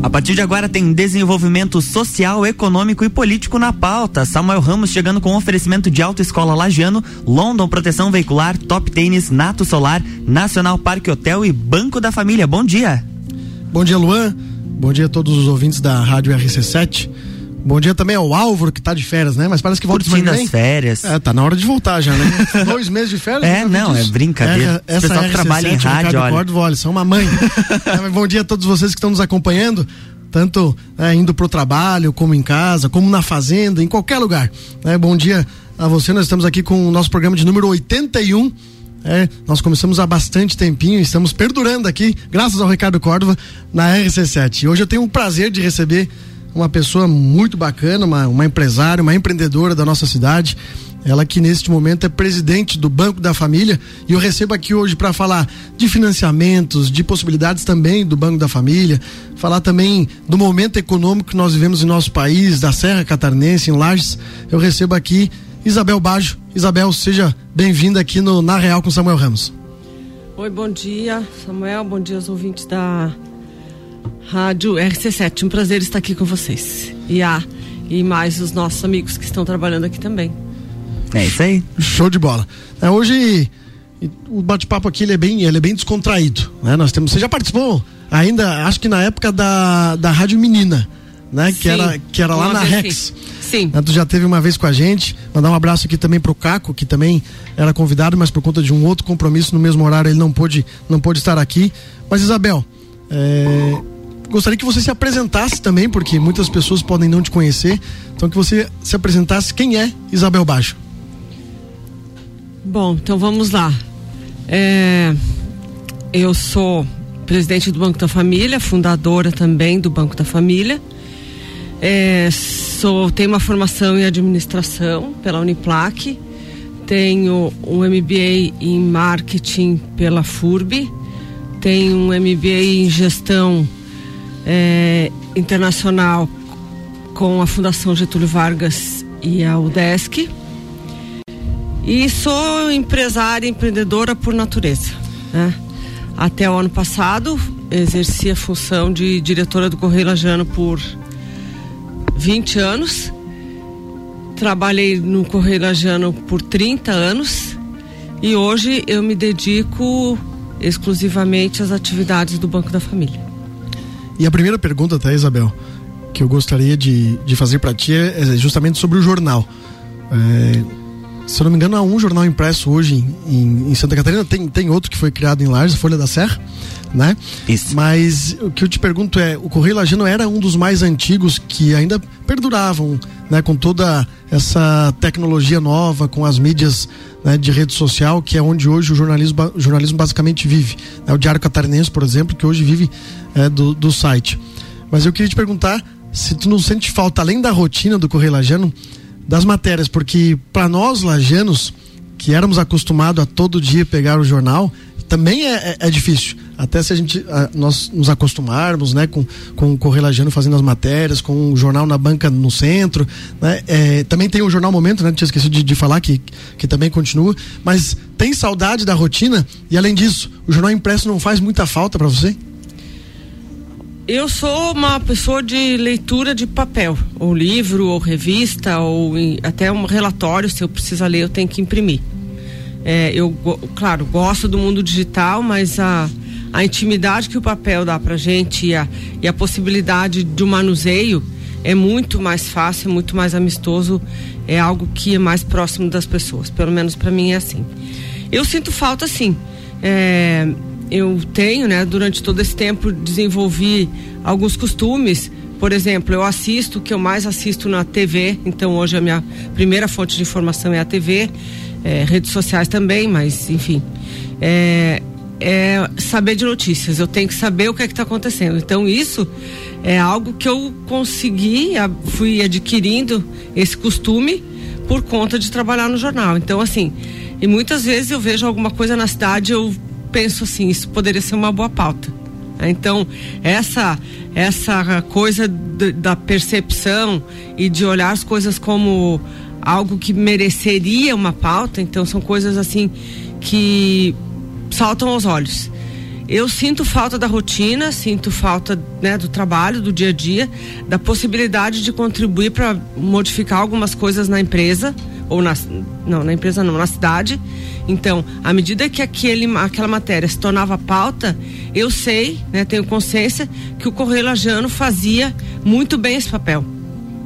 A partir de agora tem desenvolvimento social, econômico e político na pauta. Samuel Ramos chegando com oferecimento de Autoescola Lagiano, London Proteção Veicular, Top Tênis, Nato Solar, Nacional Parque Hotel e Banco da Família. Bom dia. Bom dia, Luan. Bom dia a todos os ouvintes da Rádio RC7. Bom dia também ao Álvaro, que tá de férias, né? Mas parece que volta Curtindo as férias. É, tá na hora de voltar já, né? Dois meses de férias? É, não, é brincadeira. É, essa pessoal que trabalha em rádio, olha. Cordo, olha, são uma mãe. é, bom dia a todos vocês que estão nos acompanhando, tanto é, indo pro trabalho, como em casa, como na fazenda, em qualquer lugar. É, bom dia a você, nós estamos aqui com o nosso programa de número 81. É, nós começamos há bastante tempinho, estamos perdurando aqui, graças ao Ricardo Córdova, na RC7. E hoje eu tenho o prazer de receber uma pessoa muito bacana, uma, uma empresária, uma empreendedora da nossa cidade. Ela que neste momento é presidente do Banco da Família e eu recebo aqui hoje para falar de financiamentos, de possibilidades também do Banco da Família, falar também do momento econômico que nós vivemos em nosso país, da Serra Catarinense, em Lages. Eu recebo aqui Isabel Bajo. Isabel, seja bem-vinda aqui no Na Real com Samuel Ramos. Oi, bom dia, Samuel. Bom dia aos ouvintes da Rádio RC7. Um prazer estar aqui com vocês. E a e mais os nossos amigos que estão trabalhando aqui também. É isso aí. Show de bola. É, hoje o bate-papo aqui ele é bem, ele é bem descontraído, né? Nós temos, você já participou ainda, acho que na época da, da Rádio Menina, né? Sim, que era que era lá na Rex. Sim. Né? Tu já teve uma vez com a gente. Mandar um abraço aqui também pro Caco, que também era convidado, mas por conta de um outro compromisso no mesmo horário ele não pôde não pôde estar aqui. Mas Isabel, é, gostaria que você se apresentasse também, porque muitas pessoas podem não te conhecer. Então que você se apresentasse quem é Isabel Baixo. Bom, então vamos lá. É, eu sou presidente do Banco da Família, fundadora também do Banco da Família. É, sou, tenho uma formação em administração pela Uniplac, tenho um MBA em marketing pela FURB, tenho um MBA em gestão é, internacional com a Fundação Getúlio Vargas e a UDESC. E sou empresária e empreendedora por natureza. Né? Até o ano passado, exerci a função de diretora do Correio Lajano por 20 anos. Trabalhei no Correio Lajano por 30 anos. E hoje eu me dedico exclusivamente às atividades do Banco da Família. E a primeira pergunta, tá, Isabel, que eu gostaria de, de fazer para ti é, é justamente sobre o jornal. É, se eu não me engano, há um jornal impresso hoje em, em, Santa Catarina, tem, tem outro que foi criado em Lages, Folha da Serra, né? Isso. Mas o que eu te pergunto é, o Correio Lajano era um dos mais antigos que ainda perduravam, né? Com toda essa tecnologia nova, com as mídias né, de rede social, que é onde hoje o jornalismo, jornalismo basicamente vive. Né? O Diário Catarinense, por exemplo, que hoje vive é, do, do site. Mas eu queria te perguntar se tu não sente falta, além da rotina do Correio Lajano, das matérias, porque para nós lajanos, que éramos acostumados a todo dia pegar o jornal, também é, é, é difícil. Até se a gente a, nós nos acostumarmos, né, com, com o Correio Lajano fazendo as matérias, com o jornal na banca no centro, né, é, também tem o jornal Momento, né, tinha esquecido de, de falar que, que também continua, mas tem saudade da rotina e além disso, o jornal impresso não faz muita falta para você? Eu sou uma pessoa de leitura de papel, ou livro, ou revista, ou até um relatório, se eu precisar ler, eu tenho que imprimir. É, eu, claro, gosto do mundo digital, mas a, a intimidade que o papel dá pra gente e a, e a possibilidade de um manuseio é muito mais fácil, muito mais amistoso, é algo que é mais próximo das pessoas. Pelo menos para mim é assim. Eu sinto falta, sim. É, eu tenho, né, durante todo esse tempo desenvolvi alguns costumes. Por exemplo, eu assisto, o que eu mais assisto na TV, então hoje a minha primeira fonte de informação é a TV, é, redes sociais também, mas enfim. É, é saber de notícias, eu tenho que saber o que é que está acontecendo. Então isso é algo que eu consegui, fui adquirindo esse costume por conta de trabalhar no jornal. Então assim, e muitas vezes eu vejo alguma coisa na cidade, eu penso assim, isso poderia ser uma boa pauta. Então, essa essa coisa da percepção e de olhar as coisas como algo que mereceria uma pauta, então são coisas assim que saltam aos olhos. eu sinto falta da rotina, sinto falta né, do trabalho, do dia a dia, da possibilidade de contribuir para modificar algumas coisas na empresa, ou na, não, na empresa não, na cidade. Então, à medida que aquele, aquela matéria se tornava pauta, eu sei, né, tenho consciência que o Correio Lajano fazia muito bem esse papel,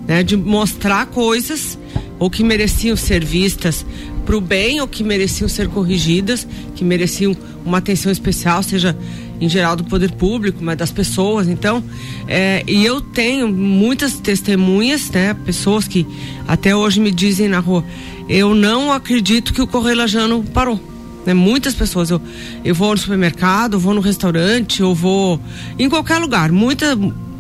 né, de mostrar coisas ou que mereciam ser vistas para o bem ou que mereciam ser corrigidas, que mereciam uma atenção especial, seja em geral do poder público, mas das pessoas. Então, é, e eu tenho muitas testemunhas, né? Pessoas que até hoje me dizem na rua, eu não acredito que o Correio Lajano parou. Né? Muitas pessoas, eu, eu vou no supermercado, vou no restaurante, eu vou em qualquer lugar, muita,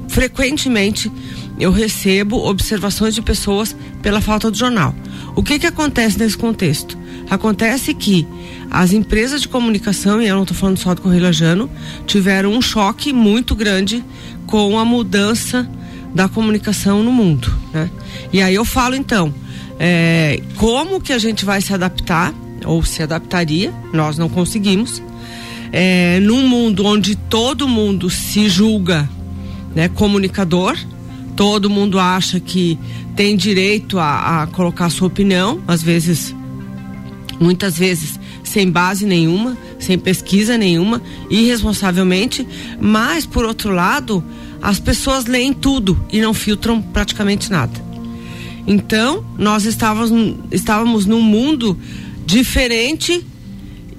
frequentemente eu recebo observações de pessoas pela falta do jornal. O que que acontece nesse contexto? Acontece que as empresas de comunicação, e eu não estou falando só do Correio Lajano, tiveram um choque muito grande com a mudança da comunicação no mundo. Né? E aí eu falo então, é, como que a gente vai se adaptar, ou se adaptaria, nós não conseguimos, é, num mundo onde todo mundo se julga né, comunicador, todo mundo acha que tem direito a, a colocar sua opinião, às vezes, muitas vezes sem base nenhuma, sem pesquisa nenhuma, irresponsavelmente, mas por outro lado, as pessoas leem tudo e não filtram praticamente nada. Então, nós estávamos, estávamos num mundo diferente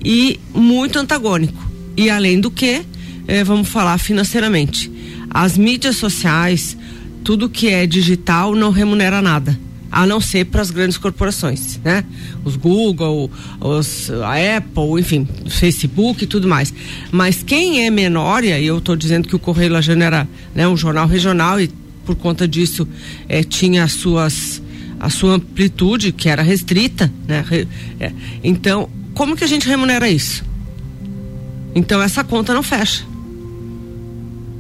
e muito antagônico. E além do que, eh, vamos falar financeiramente. As mídias sociais, tudo que é digital não remunera nada a não ser para as grandes corporações, né? Os Google, os, a Apple, enfim, o Facebook e tudo mais. Mas quem é menor, e aí eu estou dizendo que o Correio Lajano era né, um jornal regional e por conta disso é, tinha as suas a sua amplitude que era restrita, né? É. Então, como que a gente remunera isso? Então essa conta não fecha.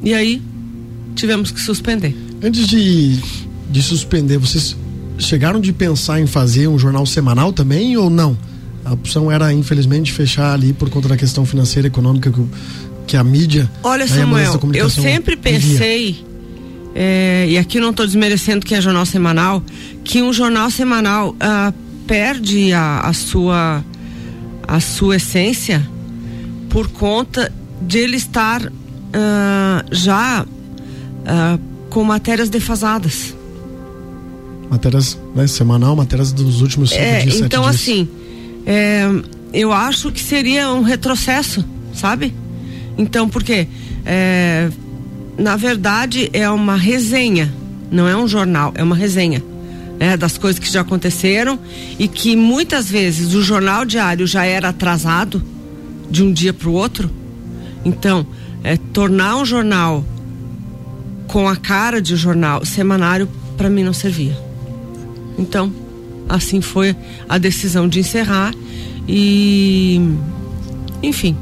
E aí tivemos que suspender. Antes de, de suspender, vocês chegaram de pensar em fazer um jornal semanal também ou não? A opção era, infelizmente, fechar ali por conta da questão financeira e econômica que, que a mídia. Olha, Samuel, eu sempre pensei, é, e aqui não estou desmerecendo que é jornal semanal, que um jornal semanal ah, perde a, a, sua, a sua essência por conta de ele estar ah, já ah, com matérias defasadas. Matérias né, semanal, matérias dos últimos cinco é, dias, Então, dias. assim, é, eu acho que seria um retrocesso, sabe? Então, porque é, na verdade é uma resenha, não é um jornal, é uma resenha. Né, das coisas que já aconteceram e que muitas vezes o jornal diário já era atrasado de um dia para o outro. Então, é, tornar um jornal com a cara de jornal semanário para mim não servia. Então, assim foi a decisão de encerrar e enfim,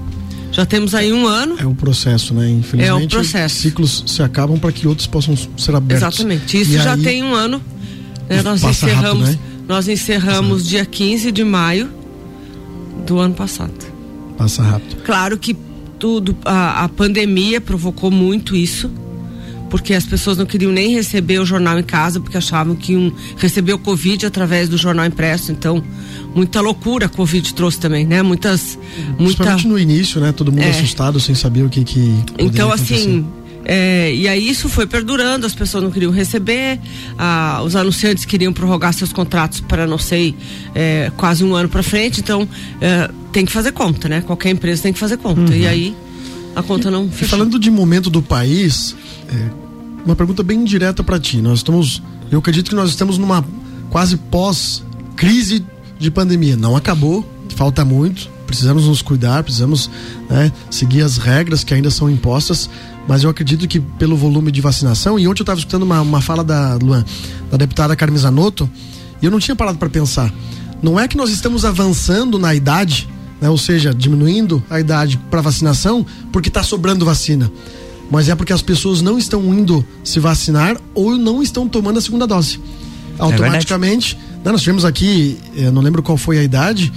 já temos aí um ano. É um processo, né? Infelizmente, é um processo. ciclos se acabam para que outros possam ser abertos. Exatamente. Isso e já aí... tem um ano. Né? Nós encerramos, rápido, né? nós encerramos dia 15 de maio do ano passado. Passa rápido. Claro que tudo, a, a pandemia provocou muito isso porque as pessoas não queriam nem receber o jornal em casa, porque achavam que iam receber o Covid através do jornal impresso. Então, muita loucura a Covid trouxe também, né? Muitas. Muita... no início, né? Todo mundo é. assustado, sem saber o que. que então, assim. É, e aí isso foi perdurando, as pessoas não queriam receber, os anunciantes queriam prorrogar seus contratos para não sei é, quase um ano para frente, então é, tem que fazer conta, né? Qualquer empresa tem que fazer conta. Uhum. E aí a conta não fechou. Falando de momento do país, é, uma pergunta bem direta para ti. Nós estamos, eu acredito que nós estamos numa quase pós-crise de pandemia. Não acabou, falta muito. Precisamos nos cuidar, precisamos né, seguir as regras que ainda são impostas. Mas eu acredito que pelo volume de vacinação, e ontem eu estava escutando uma, uma fala da Luan, da deputada Carmen Zanotto, e eu não tinha parado para pensar. Não é que nós estamos avançando na idade, né, ou seja, diminuindo a idade para vacinação, porque está sobrando vacina mas é porque as pessoas não estão indo se vacinar ou não estão tomando a segunda dose. É Automaticamente, é nós tivemos aqui, eu não lembro qual foi a idade,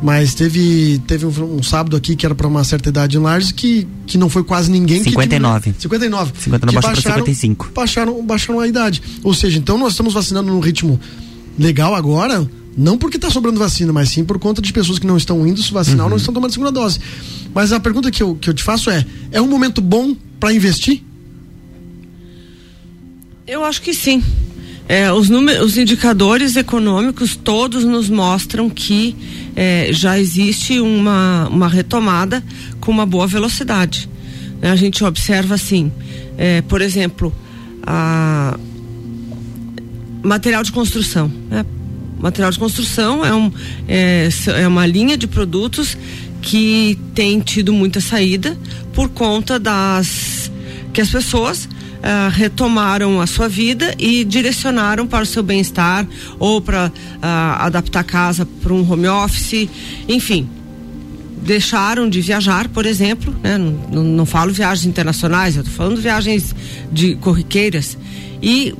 Mas teve, teve um, um sábado aqui que era para uma certa idade em Lages que, que não foi quase ninguém 59. que 59. 59 baixaram, baixaram 55. Baixaram, baixaram a idade. Ou seja, então nós estamos vacinando num ritmo legal agora, não porque está sobrando vacina, mas sim por conta de pessoas que não estão indo se vacinar uhum. ou não estão tomando a segunda dose. Mas a pergunta que eu, que eu te faço é: é um momento bom para investir? Eu acho que sim. É, os, números, os indicadores econômicos todos nos mostram que é, já existe uma, uma retomada com uma boa velocidade. A gente observa assim, é, por exemplo, a material de construção. Né? Material de construção é, um, é, é uma linha de produtos que tem tido muita saída por conta das que as pessoas uh, retomaram a sua vida e direcionaram para o seu bem-estar ou para uh, adaptar a casa para um home office, enfim. Deixaram de viajar, por exemplo, né? não, não, não falo viagens internacionais, eu estou falando viagens de corriqueiras. E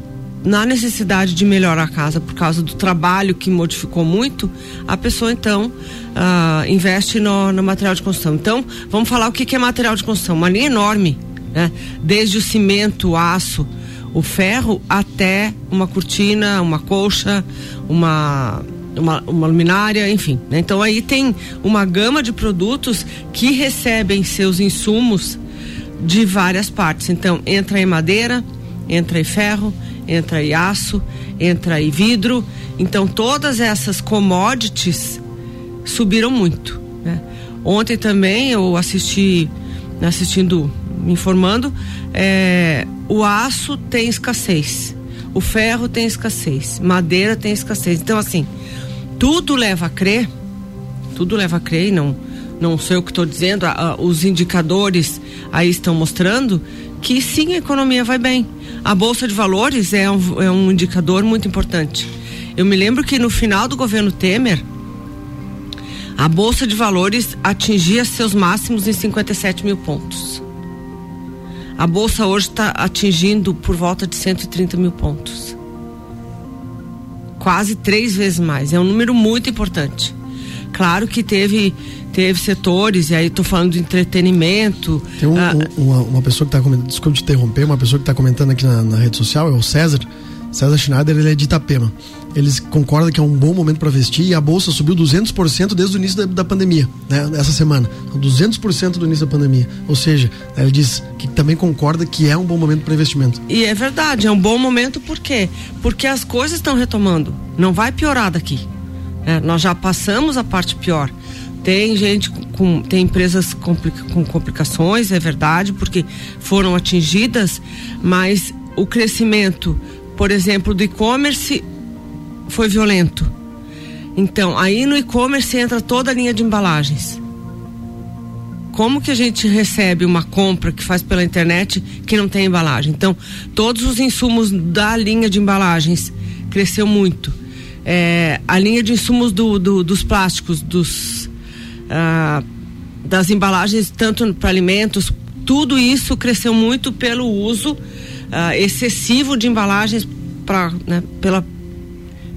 na necessidade de melhorar a casa por causa do trabalho que modificou muito, a pessoa então uh, investe no, no, material de construção. Então, vamos falar o que, que é material de construção. Uma linha enorme né? Desde o cimento, o aço, o ferro, até uma cortina, uma colcha, uma uma, uma, luminária, enfim. Né? Então aí tem uma gama de produtos que recebem seus insumos de várias partes. Então entra aí madeira, entra aí ferro, entra aí aço, entra aí vidro. Então todas essas commodities subiram muito. Né? Ontem também eu assisti assistindo me informando, é, o aço tem escassez, o ferro tem escassez, madeira tem escassez. Então, assim, tudo leva a crer, tudo leva a crer, e não, não sei o que estou dizendo, os indicadores aí estão mostrando que sim, a economia vai bem. A Bolsa de Valores é um, é um indicador muito importante. Eu me lembro que no final do governo Temer, a Bolsa de Valores atingia seus máximos em 57 mil pontos. A bolsa hoje está atingindo por volta de 130 mil pontos. Quase três vezes mais. É um número muito importante. Claro que teve teve setores, e aí estou falando de entretenimento. Tem um, ah, um, uma, uma, pessoa que está comentando, desculpe te interromper, uma pessoa que está comentando aqui na, na, rede social, é o César. César Schneider, ele é de Itapema eles concordam que é um bom momento para vestir e a bolsa subiu 200% desde o início da, da pandemia, né? Essa semana. 200% do início da pandemia. Ou seja, ele diz que também concorda que é um bom momento para investimento. E é verdade, é um bom momento por quê? Porque as coisas estão retomando. Não vai piorar daqui. É, nós já passamos a parte pior. Tem gente com, tem empresas complica, com complicações, é verdade, porque foram atingidas, mas o crescimento, por exemplo, do e-commerce foi violento. Então, aí no e-commerce entra toda a linha de embalagens. Como que a gente recebe uma compra que faz pela internet que não tem embalagem? Então, todos os insumos da linha de embalagens cresceu muito. É, a linha de insumos do, do, dos plásticos, dos, ah, das embalagens, tanto para alimentos, tudo isso cresceu muito pelo uso ah, excessivo de embalagens pra, né, pela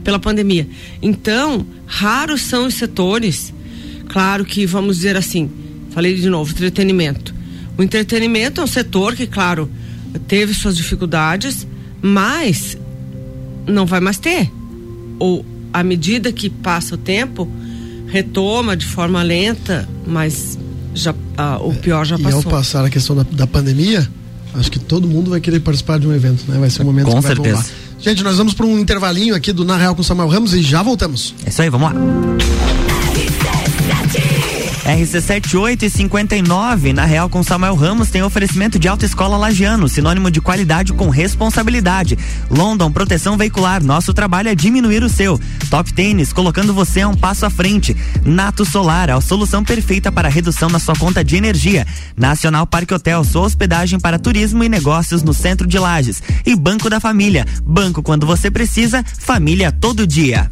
pela pandemia. Então, raros são os setores, claro que vamos dizer assim, falei de novo, entretenimento. O entretenimento é um setor que, claro, teve suas dificuldades, mas não vai mais ter. Ou à medida que passa o tempo, retoma de forma lenta, mas já, ah, o pior já passou. E ao passar a questão da, da pandemia, acho que todo mundo vai querer participar de um evento, né? Vai ser um momento Com que certeza. vai bombar. Gente, nós vamos para um intervalinho aqui do Na Real com Samuel Ramos e já voltamos. É isso aí, vamos lá. RC78 e 59, na Real com Samuel Ramos, tem oferecimento de autoescola Lagiano, sinônimo de qualidade com responsabilidade. London Proteção Veicular, nosso trabalho é diminuir o seu. Top Tênis, colocando você a um passo à frente. Nato Solar, a solução perfeita para redução na sua conta de energia. Nacional Parque Hotel, sua hospedagem para turismo e negócios no centro de Lages. E Banco da Família, banco quando você precisa, família todo dia.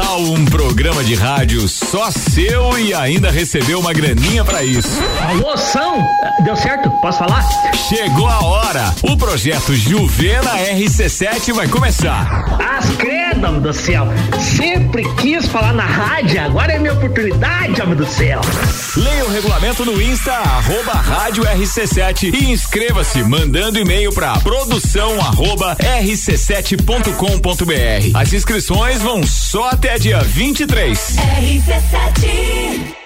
Tal um programa de rádio só seu e ainda recebeu uma graninha para isso? Alô, São? Deu certo? Posso falar? Chegou a hora. O projeto Juvena RC7 vai começar. As credo, do céu. Sempre quis falar na rádio, agora é minha oportunidade, homem do céu. Leia o regulamento no Insta, arroba rádio RC7 e inscreva-se mandando e-mail para produção arroba rc7.com.br. As inscrições vão só até dia 23. RC7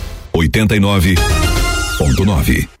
89 ponto nove.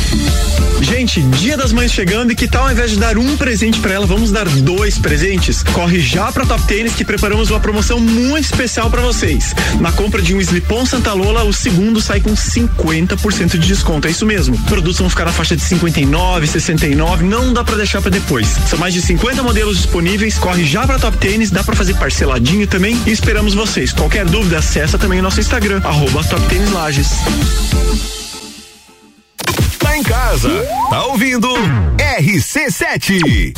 Gente, dia das mães chegando e que tal ao invés de dar um presente para ela, vamos dar dois presentes? Corre já pra Top Tênis que preparamos uma promoção muito especial para vocês. Na compra de um Slipon Santa Lola, o segundo sai com 50% de desconto. É isso mesmo. Produtos vão ficar na faixa de 59, 69, não dá para deixar para depois. São mais de 50 modelos disponíveis. Corre já pra Top Tênis, dá para fazer parceladinho também e esperamos vocês. Qualquer dúvida, acessa também o nosso Instagram, arroba Top Tênis Lages em casa. Tá ouvindo? RC7.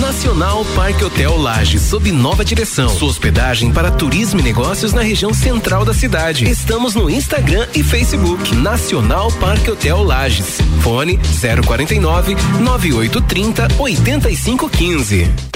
Nacional Parque Hotel Lages, sob nova direção. Sua hospedagem para turismo e negócios na região central da cidade. Estamos no Instagram e Facebook. Nacional Parque Hotel Lages. Fone 049 9830 8515.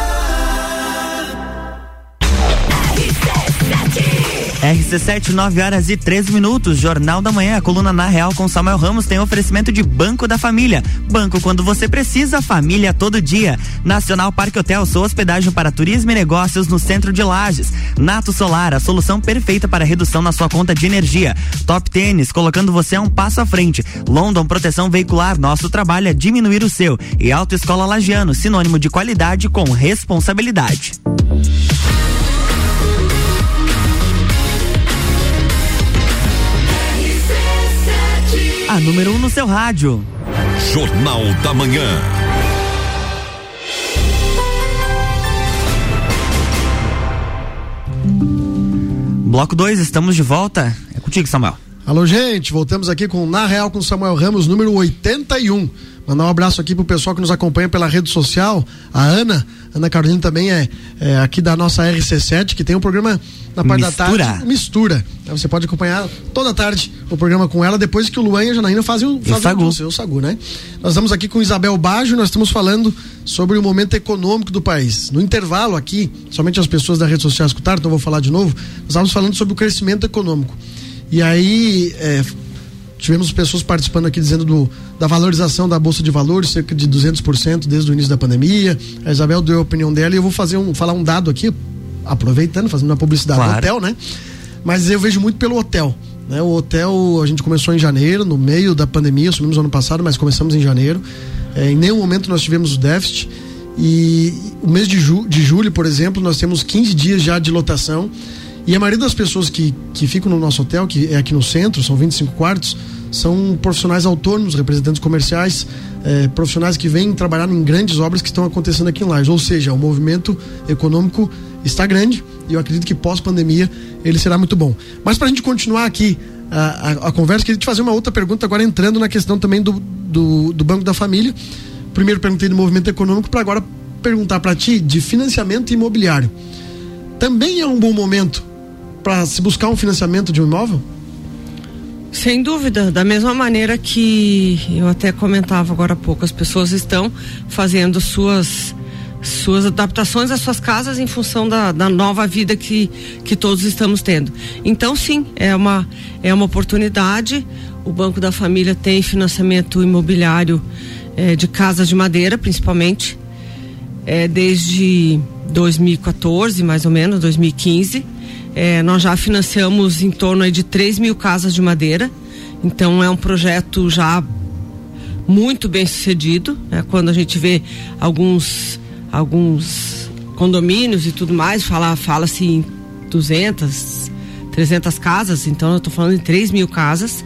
RC7, 9 horas e 13 minutos. Jornal da Manhã, coluna na Real com Samuel Ramos tem oferecimento de Banco da Família. Banco quando você precisa, família todo dia. Nacional Parque Hotel, sua hospedagem para turismo e negócios no centro de Lages. Nato Solar, a solução perfeita para redução na sua conta de energia. Top Tênis, colocando você a um passo à frente. London Proteção Veicular, nosso trabalho é diminuir o seu. E Autoescola Lagiano, sinônimo de qualidade com responsabilidade. A número 1 um no seu rádio. Jornal da Manhã. Bloco 2, estamos de volta. É contigo, Samuel. Alô, gente, voltamos aqui com Na Real com Samuel Ramos, número 81. Mandar um abraço aqui pro pessoal que nos acompanha pela rede social. A Ana, Ana Carolina também é, é aqui da nossa RC7, que tem um programa na parte mistura. da tarde. Mistura. Então, você pode acompanhar toda tarde o programa com ela, depois que o Luan e a Janaína fazem o, fazem o, sagu. o seu sagu, né? Nós estamos aqui com Isabel Bajo, nós estamos falando sobre o momento econômico do país. No intervalo aqui, somente as pessoas da rede social escutaram, então vou falar de novo. Nós estávamos falando sobre o crescimento econômico. E aí, é, tivemos pessoas participando aqui dizendo do, da valorização da Bolsa de Valores, cerca de 200% desde o início da pandemia. A Isabel deu a opinião dela e eu vou fazer um, falar um dado aqui, aproveitando, fazendo uma publicidade claro. do hotel, né? Mas eu vejo muito pelo hotel. Né? O hotel a gente começou em janeiro, no meio da pandemia, assumimos ano passado, mas começamos em janeiro. É, em nenhum momento nós tivemos o déficit. E o mês de, ju de julho, por exemplo, nós temos 15 dias já de lotação. E a maioria das pessoas que, que ficam no nosso hotel, que é aqui no centro, são 25 quartos, são profissionais autônomos, representantes comerciais, eh, profissionais que vêm trabalhar em grandes obras que estão acontecendo aqui em Lages. Ou seja, o movimento econômico está grande e eu acredito que pós-pandemia ele será muito bom. Mas para a gente continuar aqui a, a, a, conversa, queria te fazer uma outra pergunta agora entrando na questão também do, do, do Banco da Família. Primeiro perguntei do movimento econômico, para agora perguntar para ti de financiamento imobiliário. Também é um bom momento para se buscar um financiamento de um imóvel? Sem dúvida, da mesma maneira que eu até comentava agora há pouco, as pessoas estão fazendo suas suas adaptações às suas casas em função da, da nova vida que, que todos estamos tendo. Então, sim, é uma, é uma oportunidade. O Banco da Família tem financiamento imobiliário é, de casas de madeira, principalmente, é, desde 2014, mais ou menos, 2015. É, nós já financiamos em torno de 3 mil casas de madeira. Então é um projeto já muito bem sucedido. Né? Quando a gente vê alguns, alguns condomínios e tudo mais, fala, fala-se em 200, 300 casas. Então eu estou falando em 3 mil casas.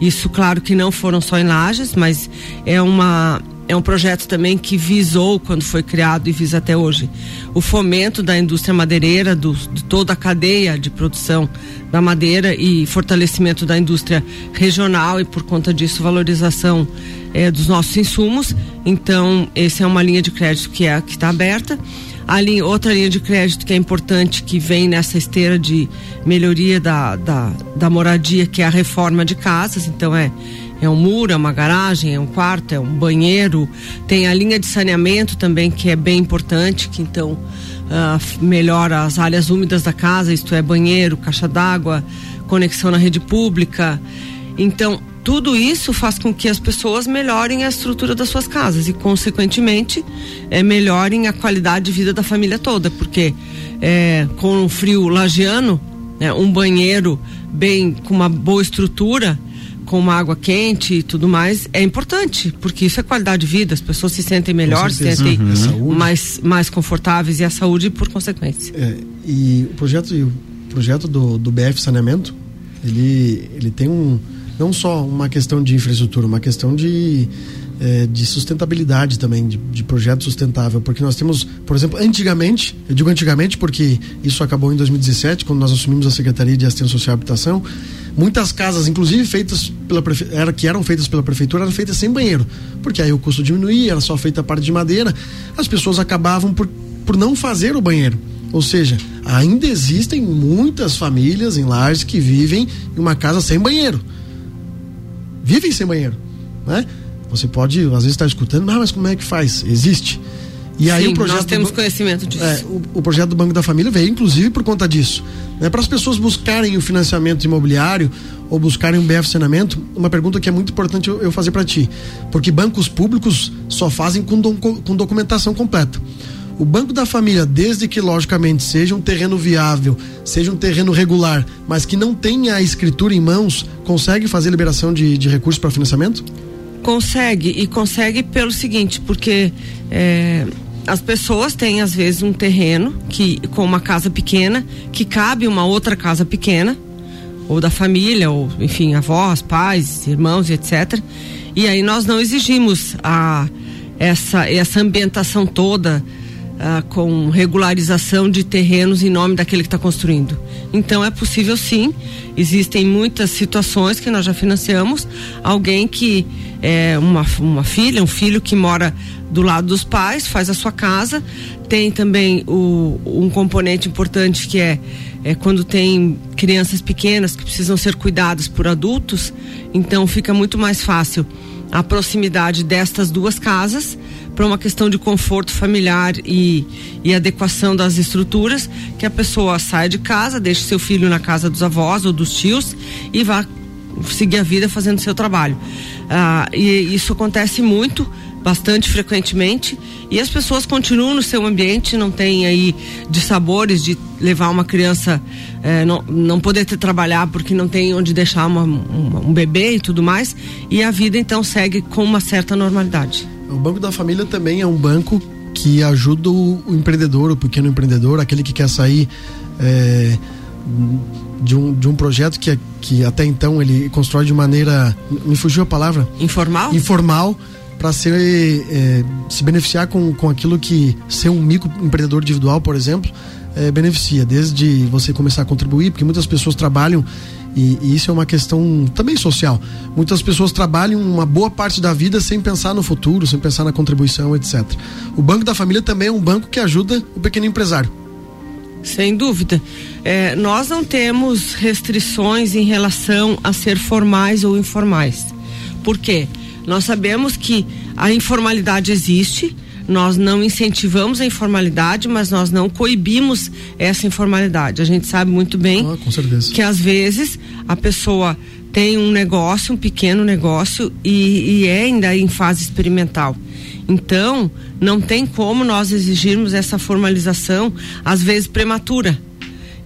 Isso, claro que não foram só em lajes, mas é uma é um projeto também que visou, quando foi criado e visa até hoje, o fomento da indústria madeireira, do, de toda a cadeia de produção da madeira e fortalecimento da indústria regional e, por conta disso, valorização eh, dos nossos insumos. Então, essa é uma linha de crédito que é está aberta. A linha, outra linha de crédito que é importante, que vem nessa esteira de melhoria da, da, da moradia, que é a reforma de casas. Então, é é um muro, é uma garagem, é um quarto, é um banheiro. Tem a linha de saneamento também, que é bem importante, que então uh, melhora as áreas úmidas da casa, isto é, banheiro, caixa d'água, conexão na rede pública. Então, tudo isso faz com que as pessoas melhorem a estrutura das suas casas e, consequentemente, é, melhorem a qualidade de vida da família toda, porque é, com o frio lagiano, né, um banheiro bem com uma boa estrutura com uma água quente e tudo mais é importante, porque isso é qualidade de vida, as pessoas se sentem melhor, se sentem uhum. mais, mais confortáveis e a saúde por consequência. É, e o projeto, o projeto do, do BF Saneamento, ele, ele tem um não só uma questão de infraestrutura, uma questão de é, de sustentabilidade também, de, de, projeto sustentável, porque nós temos, por exemplo, antigamente, eu digo antigamente porque isso acabou em 2017, quando nós assumimos a Secretaria de Assistência Social e Habitação, muitas casas, inclusive feitas pela era, que eram feitas pela prefeitura, eram feitas sem banheiro, porque aí o custo diminuía, era só feita a parte de madeira, as pessoas acabavam por, por não fazer o banheiro. Ou seja, ainda existem muitas famílias em lares que vivem em uma casa sem banheiro. Vivem sem banheiro, né? Você pode, às vezes, estar escutando, ah, mas como é que faz? Existe. E aí Sim, o projeto nós temos do, conhecimento disso. É, o, o, projeto do Banco da Família veio, inclusive, por conta disso. Né? Para as pessoas buscarem o financiamento imobiliário ou buscarem um BF Saneamento, uma pergunta que é muito importante eu, eu fazer para ti. Porque bancos públicos só fazem com, do, com documentação completa. O Banco da Família, desde que logicamente seja um terreno viável, seja um terreno regular, mas que não tenha a escritura em mãos, consegue fazer liberação de, de recursos para financiamento? Consegue, e consegue pelo seguinte, porque é, as pessoas têm às vezes um terreno que com uma casa pequena que cabe uma outra casa pequena ou da família ou enfim avós pais irmãos etc e aí nós não exigimos a essa essa ambientação toda ah, com regularização de terrenos em nome daquele que está construindo. Então é possível sim. Existem muitas situações que nós já financiamos. Alguém que é uma, uma filha, um filho que mora do lado dos pais, faz a sua casa. Tem também o, um componente importante que é, é quando tem crianças pequenas que precisam ser cuidadas por adultos. Então fica muito mais fácil a proximidade destas duas casas para uma questão de conforto familiar e, e adequação das estruturas, que a pessoa sai de casa, deixe seu filho na casa dos avós ou dos tios e vá seguir a vida fazendo seu trabalho. Ah, e isso acontece muito bastante frequentemente e as pessoas continuam no seu ambiente, não tem aí de sabores de levar uma criança, eh, não, não poder ter trabalhar porque não tem onde deixar uma, uma, um bebê e tudo mais, e a vida então segue com uma certa normalidade. O Banco da Família também é um banco que ajuda o, o empreendedor, o pequeno empreendedor, aquele que quer sair é, de, um, de um projeto que, que até então ele constrói de maneira. Me fugiu a palavra? Informal? Informal para ser é, se beneficiar com, com aquilo que ser um microempreendedor individual, por exemplo, é, beneficia. Desde você começar a contribuir, porque muitas pessoas trabalham e, e, isso é uma questão também social. Muitas pessoas trabalham uma boa parte da vida sem pensar no futuro, sem pensar na contribuição, etc. O Banco da Família também é um banco que ajuda o pequeno empresário. Sem dúvida. É, nós não temos restrições em relação a ser formais ou informais. Por quê? Nós sabemos que a informalidade existe, nós não incentivamos a informalidade, mas nós não coibimos essa informalidade. A gente sabe muito bem ah, que às vezes a pessoa tem um negócio, um pequeno negócio e, e é ainda em fase experimental. Então, não tem como nós exigirmos essa formalização, às vezes prematura.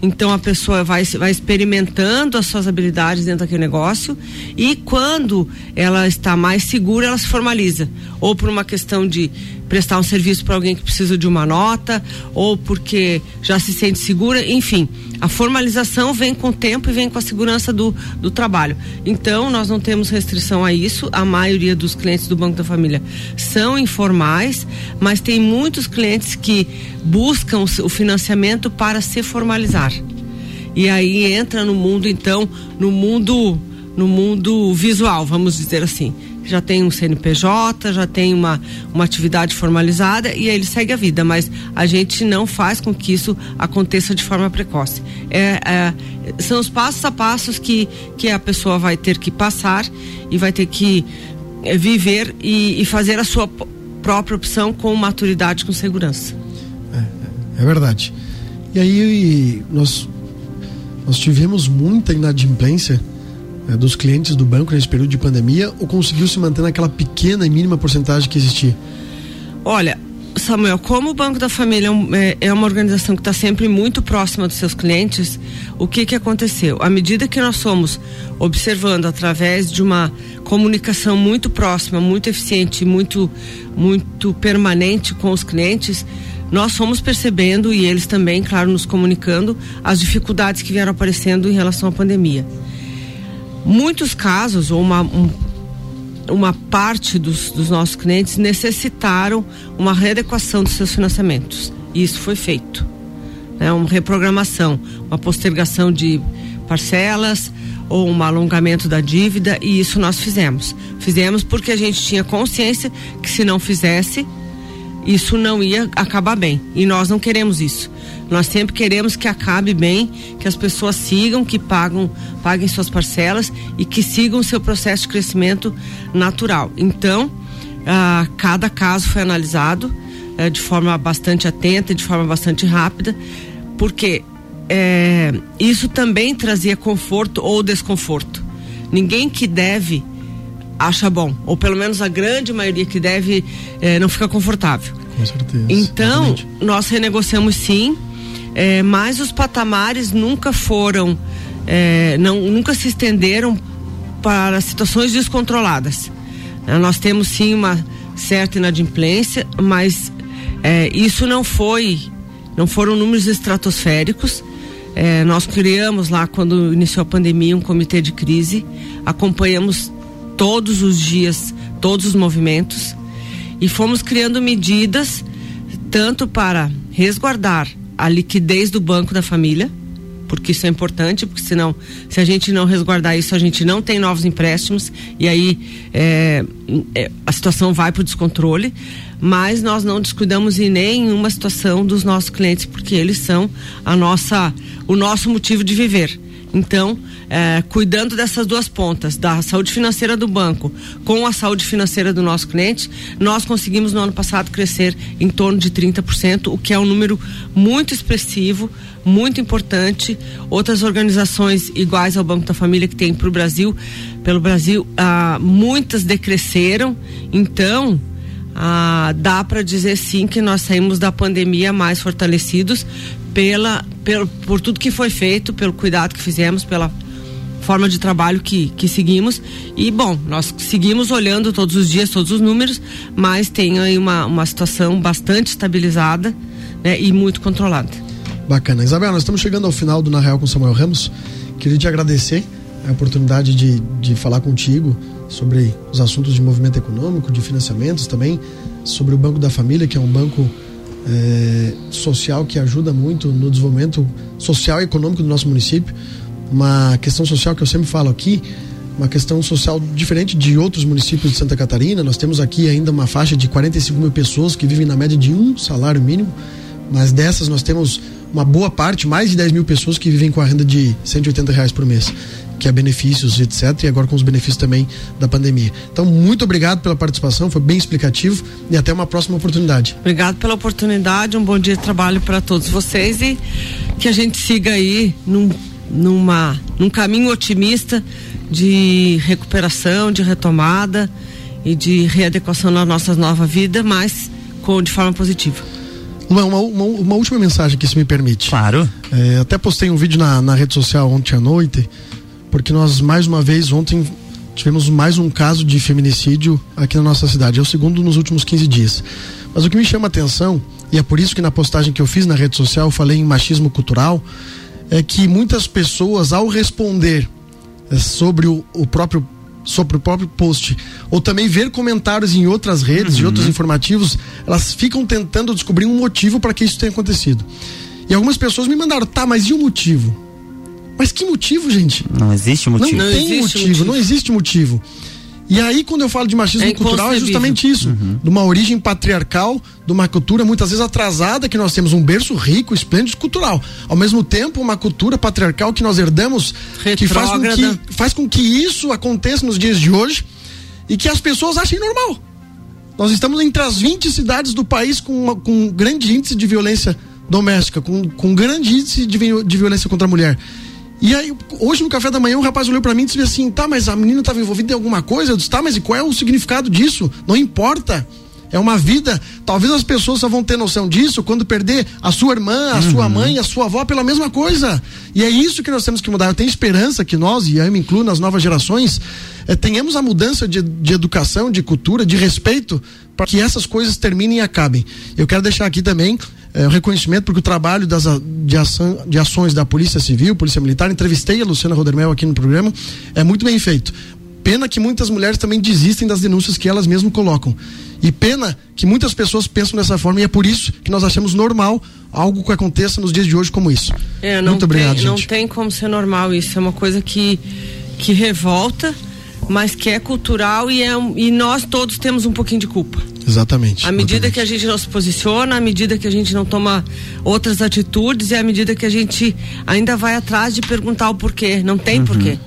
Então a pessoa vai, vai experimentando as suas habilidades dentro daquele negócio e quando ela está mais segura, ela se formaliza. Ou por uma questão de prestar um serviço para alguém que precisa de uma nota, ou porque já se sente segura, enfim. A formalização vem com o tempo e vem com a segurança do, do trabalho. Então, nós não temos restrição a isso. A maioria dos clientes do Banco da Família são informais, mas tem muitos clientes que buscam o financiamento para se formalizar. E aí entra no mundo, então, no mundo, no mundo visual, vamos dizer assim já tem um CNPJ, já tem uma, uma atividade formalizada e aí ele segue a vida, mas a gente não faz com que isso aconteça de forma precoce. É, é, são os passos a passos que, que a pessoa vai ter que passar e vai ter que é, viver e, e fazer a sua própria opção com maturidade, com segurança. É, é verdade. E aí nós, nós tivemos muita inadimplência é, dos clientes do banco nesse período de pandemia ou conseguiu se manter naquela pequena e mínima porcentagem que existia? Olha, Samuel, como o Banco da Família é, é uma organização que está sempre muito próxima dos seus clientes, o que que aconteceu? À medida que nós somos observando através de uma comunicação muito próxima, muito eficiente, muito muito permanente com os clientes, nós fomos percebendo e eles também, claro, nos comunicando as dificuldades que vieram aparecendo em relação à pandemia muitos casos, ou uma, um, uma parte dos, dos nossos clientes necessitaram uma readequação dos seus financiamentos. E isso foi feito. Né? Uma reprogramação, uma postergação de parcelas ou um alongamento da dívida e isso nós fizemos. Fizemos porque a gente tinha consciência que se não fizesse, isso não ia acabar bem. E nós não queremos isso. Nós sempre queremos que acabe bem, que as pessoas sigam, que pagam, paguem suas parcelas e que sigam o seu processo de crescimento natural. Então, ah, cada caso foi analisado eh, de forma bastante atenta, de forma bastante rápida, porque eh, isso também trazia conforto ou desconforto. Ninguém que deve acha bom, ou pelo menos a grande maioria que deve eh, não fica confortável. Com certeza. Então, Exatamente. nós renegociamos sim, é, mas os patamares nunca foram, é, não, nunca se estenderam para situações descontroladas. É, nós temos sim uma certa inadimplência, mas é, isso não foi, não foram números estratosféricos. É, nós criamos lá, quando iniciou a pandemia, um comitê de crise, acompanhamos todos os dias, todos os movimentos e fomos criando medidas tanto para resguardar a liquidez do banco da família, porque isso é importante, porque senão, se a gente não resguardar isso, a gente não tem novos empréstimos e aí é, é, a situação vai para o descontrole. Mas nós não descuidamos em nenhuma situação dos nossos clientes, porque eles são a nossa, o nosso motivo de viver. Então, é, cuidando dessas duas pontas, da saúde financeira do banco com a saúde financeira do nosso cliente, nós conseguimos no ano passado crescer em torno de 30%, o que é um número muito expressivo, muito importante. Outras organizações iguais ao Banco da Família que tem para o Brasil, pelo Brasil, ah, muitas decresceram. Então, ah, dá para dizer sim que nós saímos da pandemia mais fortalecidos pela, pelo, por tudo que foi feito, pelo cuidado que fizemos, pela forma de trabalho que, que seguimos. E, bom, nós seguimos olhando todos os dias, todos os números, mas tem aí uma, uma situação bastante estabilizada né, e muito controlada. Bacana. Isabel, nós estamos chegando ao final do Na Real com Samuel Ramos. Queria te agradecer a oportunidade de, de falar contigo sobre os assuntos de movimento econômico, de financiamentos também, sobre o Banco da Família, que é um banco é, social que ajuda muito no desenvolvimento social e econômico do nosso município. Uma questão social que eu sempre falo aqui, uma questão social diferente de outros municípios de Santa Catarina. Nós temos aqui ainda uma faixa de 45 mil pessoas que vivem na média de um salário mínimo, mas dessas nós temos uma boa parte, mais de 10 mil pessoas que vivem com a renda de 180 reais por mês que é benefícios, etc. E agora com os benefícios também da pandemia. Então, muito obrigado pela participação, foi bem explicativo e até uma próxima oportunidade. Obrigado pela oportunidade, um bom dia de trabalho para todos vocês e que a gente siga aí num, numa, num caminho otimista de recuperação, de retomada e de readequação na nossa nova vida, mas com, de forma positiva. Uma, uma, uma, uma última mensagem que se me permite. Claro. É, até postei um vídeo na, na rede social ontem à noite porque nós mais uma vez ontem tivemos mais um caso de feminicídio aqui na nossa cidade. É o segundo nos últimos 15 dias. Mas o que me chama a atenção, e é por isso que na postagem que eu fiz na rede social eu falei em machismo cultural, é que muitas pessoas, ao responder é, sobre o, o próprio sobre o próprio post, ou também ver comentários em outras redes, uhum. de outros informativos, elas ficam tentando descobrir um motivo para que isso tenha acontecido. E algumas pessoas me mandaram, tá, mas e o motivo? Mas que motivo, gente? Não existe motivo. Não, não tem motivo, motivo, não existe motivo. E aí, quando eu falo de machismo é cultural, é justamente isso. Uhum. De uma origem patriarcal, de uma cultura muitas vezes atrasada, que nós temos um berço rico, esplêndido, cultural. Ao mesmo tempo, uma cultura patriarcal que nós herdamos, que faz, com que faz com que isso aconteça nos dias de hoje e que as pessoas achem normal. Nós estamos entre as 20 cidades do país com, uma, com um grande índice de violência doméstica, com, com um grande índice de, de violência contra a mulher. E aí, hoje no café da manhã, o rapaz olhou para mim e disse assim: tá, mas a menina estava envolvida em alguma coisa? Eu disse: tá, mas e qual é o significado disso? Não importa. É uma vida. Talvez as pessoas só vão ter noção disso quando perder a sua irmã, a uhum. sua mãe, a sua avó pela mesma coisa. E é isso que nós temos que mudar. Eu tenho esperança que nós, e eu me incluo nas novas gerações, é, tenhamos a mudança de, de educação, de cultura, de respeito, para que essas coisas terminem e acabem. Eu quero deixar aqui também é, o reconhecimento, porque o trabalho das, de, ação, de ações da Polícia Civil, Polícia Militar, entrevistei a Luciana Rodermel aqui no programa, é muito bem feito. Pena que muitas mulheres também desistem das denúncias que elas mesmas colocam. E pena que muitas pessoas pensam dessa forma e é por isso que nós achamos normal algo que aconteça nos dias de hoje como isso. É, Muito obrigado, tem, gente. Não tem como ser normal isso, é uma coisa que, que revolta, mas que é cultural e, é, e nós todos temos um pouquinho de culpa. Exatamente. À medida exatamente. que a gente não se posiciona, à medida que a gente não toma outras atitudes e à medida que a gente ainda vai atrás de perguntar o porquê. Não tem uhum. porquê.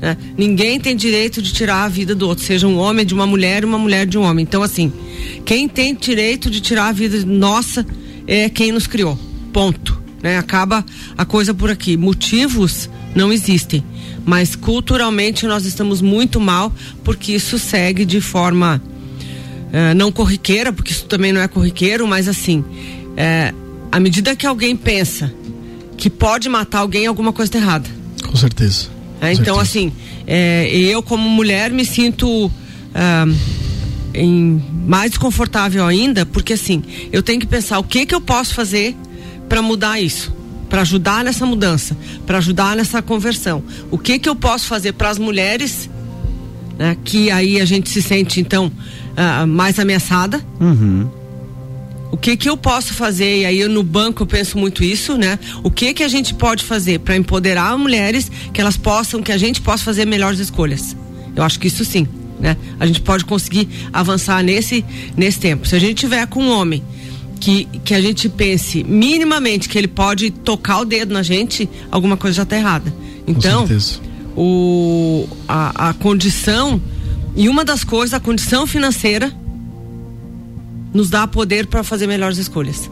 Né? Ninguém tem direito de tirar a vida do outro, seja um homem de uma mulher uma mulher de um homem. Então, assim, quem tem direito de tirar a vida nossa é quem nos criou. Ponto. Né? Acaba a coisa por aqui. Motivos não existem. Mas culturalmente nós estamos muito mal porque isso segue de forma é, não corriqueira, porque isso também não é corriqueiro, mas assim, é, à medida que alguém pensa que pode matar alguém, alguma coisa está errada. Com certeza. É, Com então, certeza. assim, é, eu como mulher me sinto ah, em, mais desconfortável ainda, porque assim, eu tenho que pensar o que que eu posso fazer para mudar isso para ajudar nessa mudança, para ajudar nessa conversão. O que que eu posso fazer para as mulheres, né, que aí a gente se sente então uh, mais ameaçada. Uhum. O que que eu posso fazer? E aí eu, no banco eu penso muito isso, né? O que que a gente pode fazer para empoderar mulheres que elas possam, que a gente possa fazer melhores escolhas? Eu acho que isso sim, né? A gente pode conseguir avançar nesse nesse tempo. Se a gente tiver com um homem que, que a gente pense minimamente que ele pode tocar o dedo na gente, alguma coisa já está errada. Então, o, a, a condição e uma das coisas, a condição financeira nos dá poder para fazer melhores escolhas.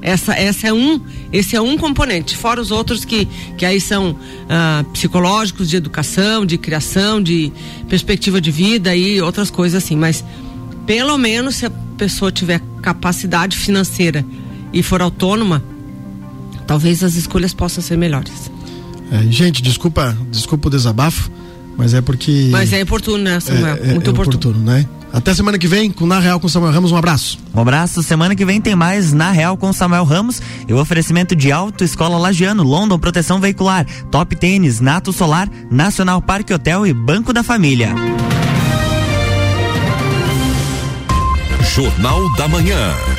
Essa, essa é um, esse é um componente, fora os outros que, que aí são ah, psicológicos, de educação, de criação, de perspectiva de vida e outras coisas assim. Mas pelo menos se a pessoa tiver capacidade financeira e for autônoma, talvez as escolhas possam ser melhores. É, gente, desculpa, desculpa o desabafo, mas é porque. Mas é oportuno, né, Samuel? É, é, Muito é oportuno. oportuno, né? Até semana que vem, com Na Real com Samuel Ramos. Um abraço. Um abraço. Semana que vem tem mais Na Real com Samuel Ramos e o oferecimento de Auto Escola Lagiano, London Proteção Veicular, Top Tênis, Nato Solar, Nacional Parque Hotel e Banco da Família. Jornal da Manhã.